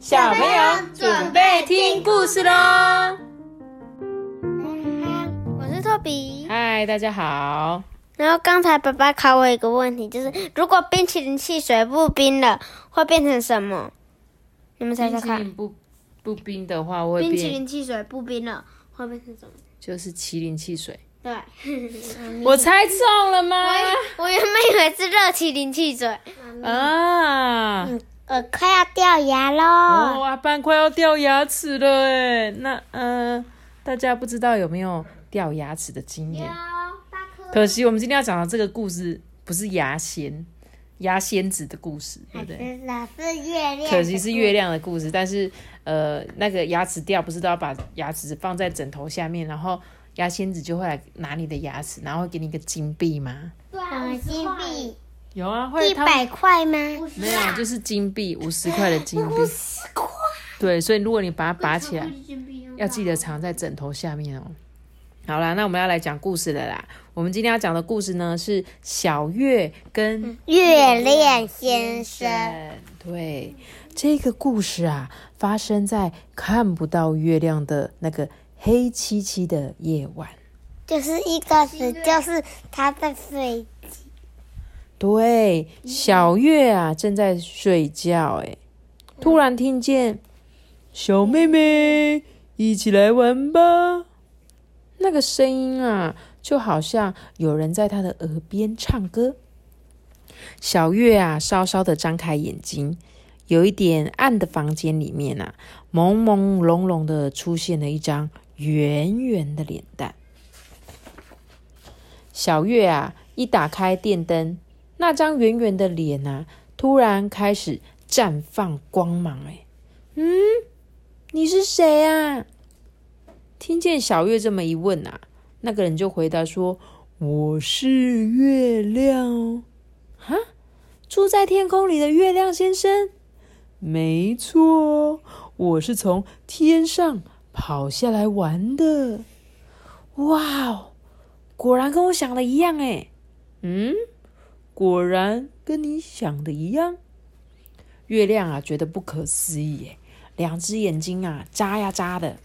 小朋友准备听故事喽！我是托比。嗨，大家好。然后刚才爸爸考我一个问题，就是如果冰淇淋汽水不冰了，会变成什么？你们猜猜看。不不冰的话会冰淇淋汽水不冰了会变成什么？就是麒麟汽水。对，我猜中了吗？我原本以为是热麒麟汽水。啊，呃，快要掉牙喽！哇，班快要掉牙齿了哎。那嗯，大家不知道有没有掉牙齿的经验？可惜我们今天要讲的这个故事不是牙仙、牙仙子的故事，对不对？是月亮。可惜是月亮的故事，但是呃，那个牙齿掉不是都要把牙齿放在枕头下面，然后。牙仙子就会来拿你的牙齿，然后会给你一个金币吗？对啊，金币有啊，会一百块吗？没有，就是金币，五十块的金币。五十块。对，所以如果你把它拔起来，要记得藏在枕头下面哦。好啦，那我们要来讲故事了啦。我们今天要讲的故事呢是小月跟月亮先生。对，这个故事啊，发生在看不到月亮的那个。黑漆漆的夜晚，就是一开始就是他在睡对，小月啊正在睡觉，哎，突然听见小妹妹一起来玩吧，那个声音啊，就好像有人在她的耳边唱歌。小月啊，稍稍的张开眼睛，有一点暗的房间里面啊，朦朦胧胧的出现了一张。圆圆的脸蛋，小月啊，一打开电灯，那张圆圆的脸啊，突然开始绽放光芒。哎，嗯，你是谁啊？听见小月这么一问啊，那个人就回答说：“我是月亮。”哈，住在天空里的月亮先生？没错，我是从天上。跑下来玩的，哇哦！果然跟我想的一样哎，嗯，果然跟你想的一样。月亮啊，觉得不可思议哎，两只眼睛啊，眨呀眨的。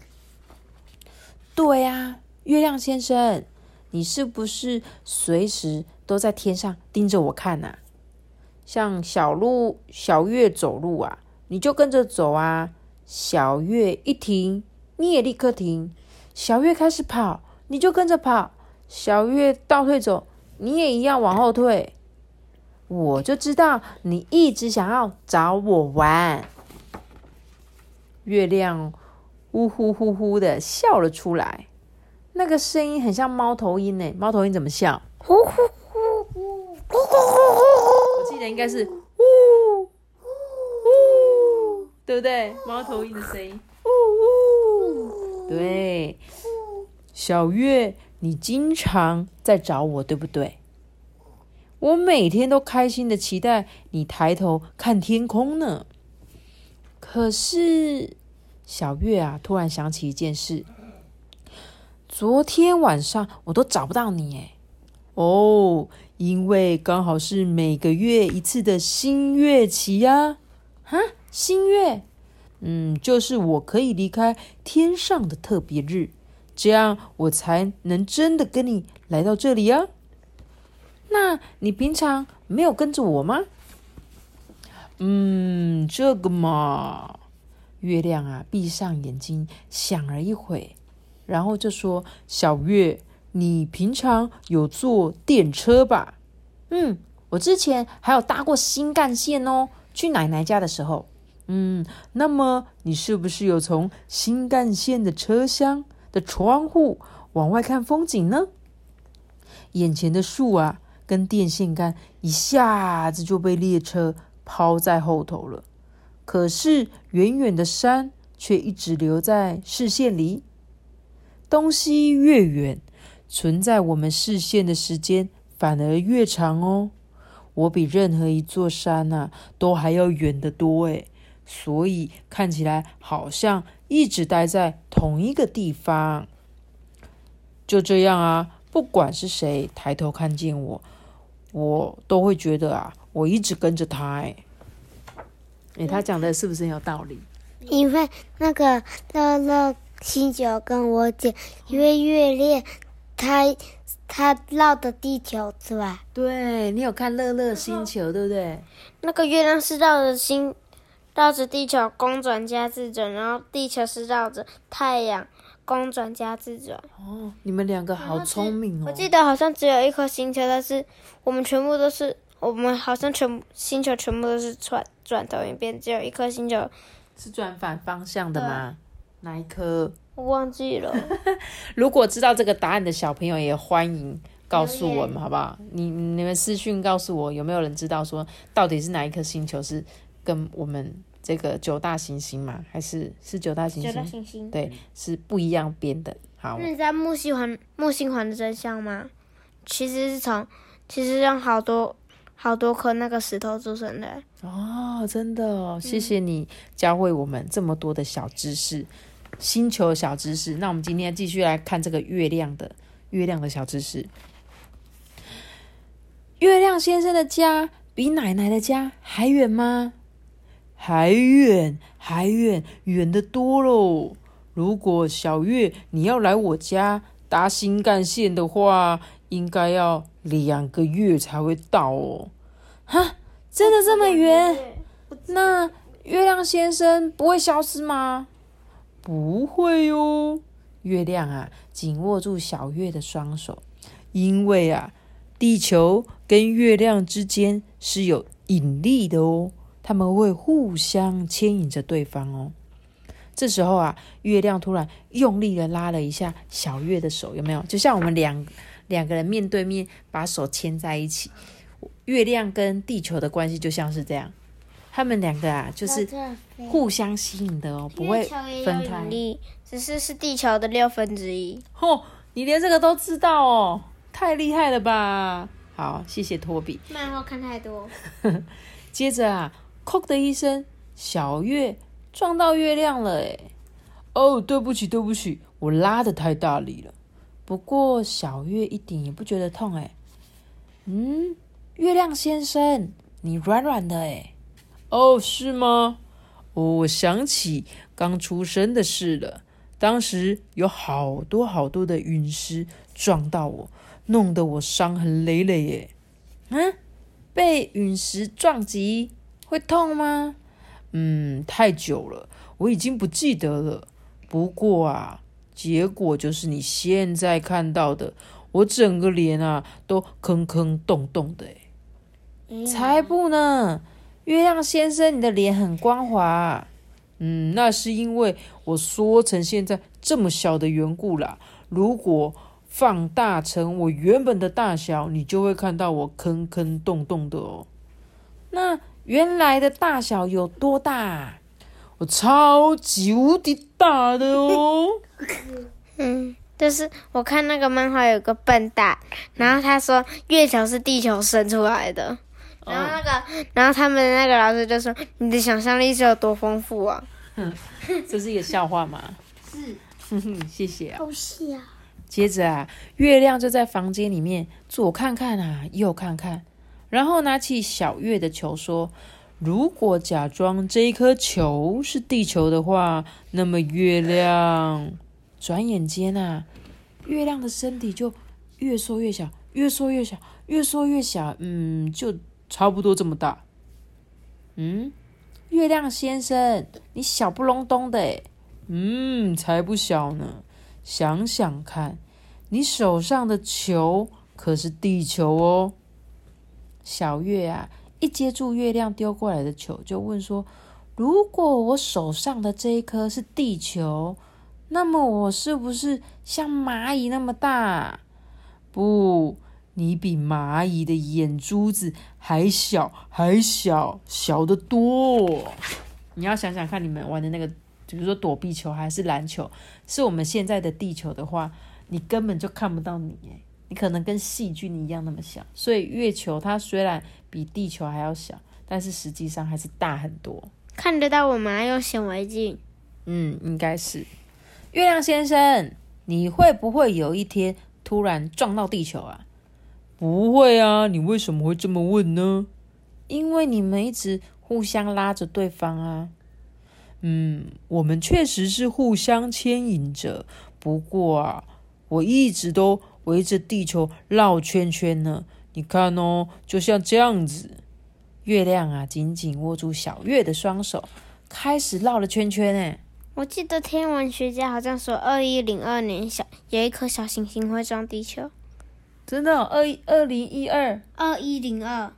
对呀，月亮先生，你是不是随时都在天上盯着我看呐？像小鹿、小月走路啊，你就跟着走啊。小月一停。你也立刻停，小月开始跑，你就跟着跑。小月倒退走，你也一样往后退。我就知道你一直想要找我玩。”月亮呜呼呼呼的笑了出来，那个声音很像猫头鹰呢。猫头鹰怎么笑？呼呼呼呼呼呼呼！我记得应该是呜呜，对不对？猫头鹰的声音。对，小月，你经常在找我，对不对？我每天都开心的期待你抬头看天空呢。可是，小月啊，突然想起一件事，昨天晚上我都找不到你，哎，哦，因为刚好是每个月一次的新月期呀，哈，新月。嗯，就是我可以离开天上的特别日，这样我才能真的跟你来到这里啊。那你平常没有跟着我吗？嗯，这个嘛，月亮啊，闭上眼睛想了一会，然后就说：“小月，你平常有坐电车吧？”嗯，我之前还有搭过新干线哦，去奶奶家的时候。嗯，那么你是不是有从新干线的车厢的窗户往外看风景呢？眼前的树啊，跟电线杆一下子就被列车抛在后头了。可是远远的山却一直留在视线里。东西越远，存在我们视线的时间反而越长哦。我比任何一座山呐都还要远得多诶。所以看起来好像一直待在同一个地方。就这样啊，不管是谁抬头看见我，我都会觉得啊，我一直跟着他。哎，哎，他讲的是不是很有道理？因为那个乐乐星球跟我讲，因为月亮它它绕着地球转，对你有看乐乐星球对不对？那个月亮是绕着星绕着地球公转加自转，然后地球是绕着太阳公转加自转。哦，你们两个好聪明哦！我记得好像只有一颗星球，但是我们全部都是我们好像全部星球全部都是转转头一边，只有一颗星球是转反方向的吗？哪一颗？我忘记了。如果知道这个答案的小朋友，也欢迎告诉我们，好不好？你你们私讯告诉我，有没有人知道说到底是哪一颗星球是跟我们这个九大行星嘛？还是是九大行九大星？行星。对，是不一样编的。好那，你知道木星环木星环的真相吗？其实是从其实用好多好多颗那个石头组成的。哦，真的哦，谢谢你教会我们这么多的小知识，星球小知识。那我们今天继续来看这个月亮的月亮的小知识。月亮先生的家比奶奶的家还远吗？还远，还远，远得多喽。如果小月你要来我家搭新干线的话，应该要两个月才会到哦。哈，真的这么远？那月亮先生不会消失吗？不会哦。月亮啊，紧握住小月的双手，因为啊，地球跟月亮之间是有引力的哦，他们会互相牵引着对方哦。这时候啊，月亮突然用力的拉了一下小月的手，有没有？就像我们两两个人面对面把手牵在一起，月亮跟地球的关系就像是这样，他们两个啊，就是互相吸引的哦，不会分开。只是是地球的六分之一。哦，你连这个都知道哦，太厉害了吧！好，谢谢托比。漫画看太多。接着啊，叩的一声，小月撞到月亮了，哎，哦，对不起，对不起，我拉的太大力了。不过小月一点也不觉得痛，哎，嗯，月亮先生，你软软的，哎，哦，是吗？哦，我想起刚出生的事了。当时有好多好多的陨石撞到我，弄得我伤痕累累耶。嗯，被陨石撞击会痛吗？嗯，太久了，我已经不记得了。不过啊，结果就是你现在看到的，我整个脸啊都坑坑洞洞的诶。才不呢！月亮先生，你的脸很光滑。嗯，那是因为我缩成现在这么小的缘故啦。如果放大成我原本的大小，你就会看到我坑坑洞洞的哦。那原来的大小有多大？我超级无敌大的哦！嗯，就是我看那个漫画有个笨蛋，然后他说月球是地球生出来的，然后那个，然后他们那个老师就说你的想象力是有多丰富啊！这是一个笑话吗？是，谢谢啊。好笑。接着啊，月亮就在房间里面左看看啊，右看看，然后拿起小月的球说：“如果假装这一颗球是地球的话，那么月亮……转眼间啊，月亮的身体就越缩越小，越缩越小，越缩越小，嗯，就差不多这么大。嗯，月亮先生，你小不隆咚的诶嗯，才不小呢。想想看，你手上的球可是地球哦。小月啊，一接住月亮丢过来的球，就问说：“如果我手上的这一颗是地球，那么我是不是像蚂蚁那么大？”不，你比蚂蚁的眼珠子还小，还小，小得多。你要想想看，你们玩的那个，比如说躲避球还是篮球，是我们现在的地球的话，你根本就看不到你，诶，你可能跟细菌一样那么小。所以月球它虽然比地球还要小，但是实际上还是大很多。看得到我吗？用显微镜。嗯，应该是。月亮先生，你会不会有一天突然撞到地球啊？不会啊，你为什么会这么问呢？因为你们一直互相拉着对方啊。嗯，我们确实是互相牵引着。不过啊，我一直都围着地球绕圈圈呢。你看哦，就像这样子。月亮啊，紧紧握住小月的双手，开始绕了圈圈。哎，我记得天文学家好像说，二一零二年小有一颗小行星会撞地球。真的？二一二零一二？二一零二？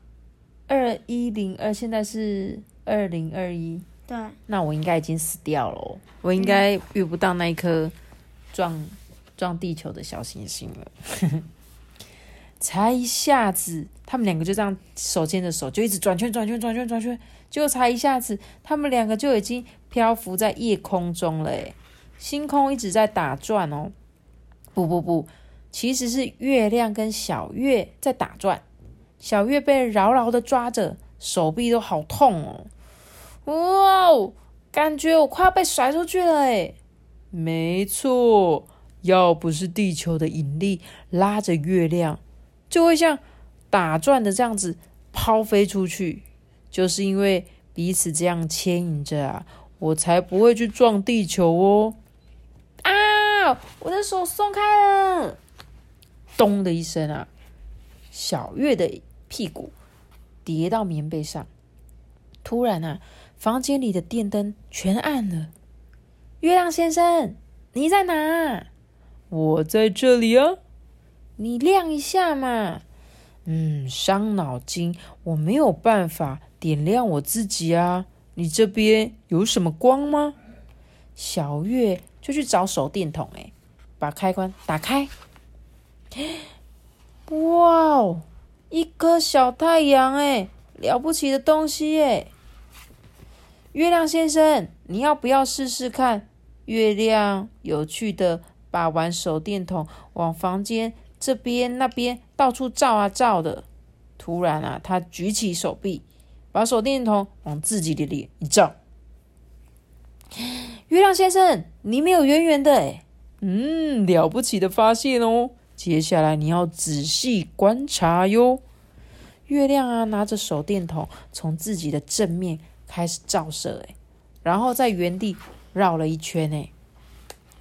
二一零二？现在是二零二一。对。那我应该已经死掉了，我应该遇不到那一颗撞撞地球的小行星了。才一下子，他们两个就这样手牵着手，就一直转圈、转圈、转圈、转圈，结果才一下子，他们两个就已经漂浮在夜空中了。诶，星空一直在打转哦。不不不，其实是月亮跟小月在打转，小月被牢牢的抓着，手臂都好痛哦。哇哦，感觉我快要被甩出去了诶，没错，要不是地球的引力拉着月亮。就会像打转的这样子抛飞出去，就是因为彼此这样牵引着啊，我才不会去撞地球哦！啊，我的手松开了，咚的一声啊，小月的屁股跌到棉被上。突然啊，房间里的电灯全暗了。月亮先生，你在哪？我在这里啊。你亮一下嘛，嗯，伤脑筋，我没有办法点亮我自己啊。你这边有什么光吗？小月就去找手电筒，哎，把开关打开。哇哦，一颗小太阳，哎，了不起的东西，哎。月亮先生，你要不要试试看？月亮有趣的把玩手电筒往房间。这边那边到处照啊照的，突然啊，他举起手臂，把手电筒往自己的脸一照。月亮先生，里面有圆圆的哎，嗯，了不起的发现哦！接下来你要仔细观察哟。月亮啊，拿着手电筒从自己的正面开始照射哎，然后在原地绕了一圈哎。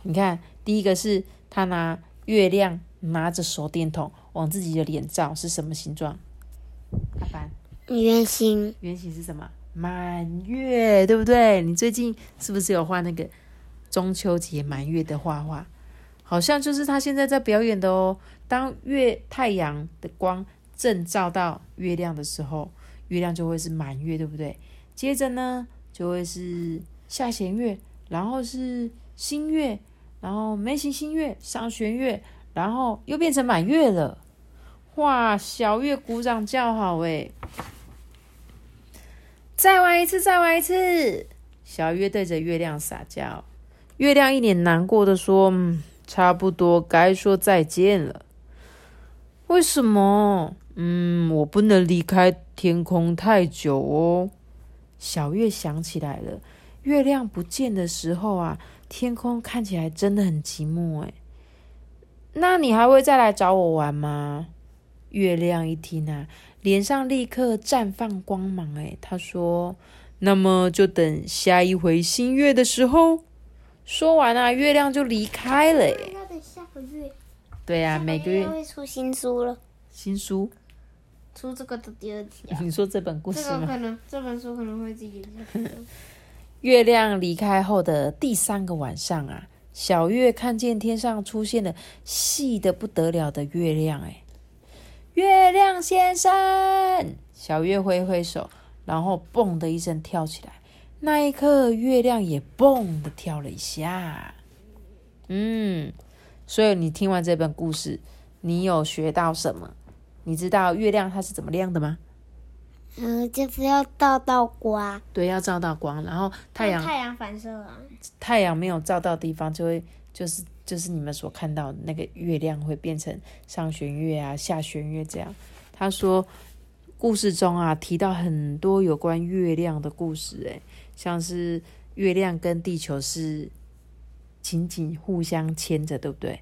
你看，第一个是他拿月亮。拿着手电筒往自己的脸照是什么形状？阿凡，圆形。圆形是什么？满月，对不对？你最近是不是有画那个中秋节满月的画画？好像就是他现在在表演的哦。当月太阳的光正照到月亮的时候，月亮就会是满月，对不对？接着呢，就会是下弦月，然后是新月，然后眉形新月、上弦月。然后又变成满月了，哇！小月鼓掌叫好诶，再玩一次，再玩一次。小月对着月亮撒娇，月亮一脸难过的说：“嗯，差不多该说再见了。”为什么？嗯，我不能离开天空太久哦。小月想起来了，月亮不见的时候啊，天空看起来真的很寂寞哎。那你还会再来找我玩吗？月亮一听啊，脸上立刻绽放光芒。哎，他说：“那么就等下一回新月的时候。”说完啊，月亮就离开了。要等下个月。对呀，每个月会出新书了。新书？出这个的第二集。你说这本故事吗？可能这本书可能会自己。月亮离开后的第三个晚上啊。小月看见天上出现了细的不得了的月亮，哎，月亮先生！小月挥挥手，然后嘣的一声跳起来。那一刻，月亮也嘣的跳了一下。嗯，所以你听完这本故事，你有学到什么？你知道月亮它是怎么亮的吗？嗯，就是要照到光。对，要照到光，然后太阳太阳反射啊。太阳没有照到地方，就会就是就是你们所看到的那个月亮会变成上弦月啊、下弦月这样。他说，故事中啊提到很多有关月亮的故事，诶，像是月亮跟地球是紧紧互相牵着，对不对？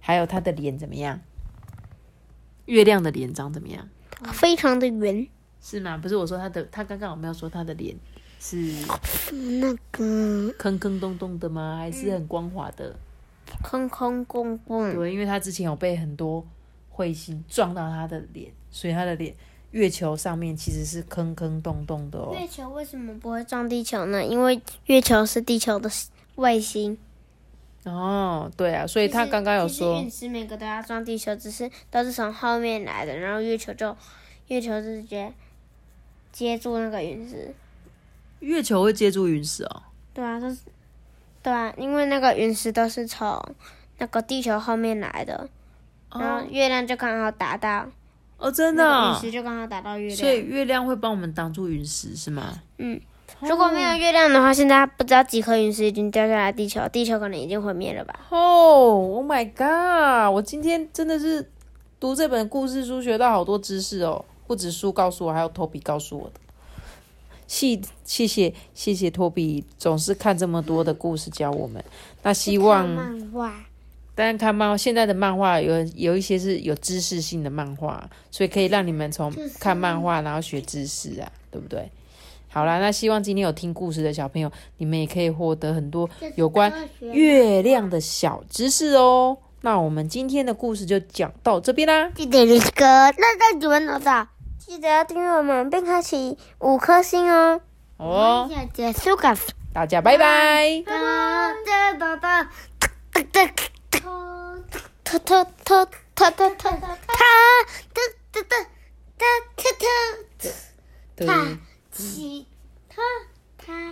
还有他的脸怎么样？月亮的脸长怎么样？非常的圆。是吗？不是我说他的，他刚刚有没有说他的脸是那个坑坑洞洞的吗？还是很光滑的？坑坑公公，对，因为他之前有被很多彗星撞到他的脸，所以他的脸月球上面其实是坑坑洞洞的哦。月球为什么不会撞地球呢？因为月球是地球的卫星。哦，对啊，所以他刚刚有其实说陨，石每个都要撞地球，只是都是从后面来的，然后月球就月球就直接接住那个陨石。月球会接住陨石哦。对啊，就是对啊，因为那个陨石都是从那个地球后面来的，然后哦月亮就刚好打到，哦，真的哦、陨石就刚好打到月亮所以。月亮会帮我们挡住陨石是吗？嗯，如果没有月亮的话，现在不知道几颗陨石已经掉下来地球，地球可能已经毁灭了吧？哦、oh my god！我今天真的是读这本故事书学到好多知识哦，不止书告诉我，还有托比告诉我的。谢谢谢谢谢托比，总是看这么多的故事教我们。那希望漫画，当然看漫画，现在的漫画有有一些是有知识性的漫画，所以可以让你们从看漫画然后学知识啊，对不对？好啦，那希望今天有听故事的小朋友，你们也可以获得很多有关月亮的小知识哦。那我们今天的故事就讲到这边啦。记得那个那那你们多少？记得要订阅我们并开启五颗星哦。好哦，要结束感。大家拜拜。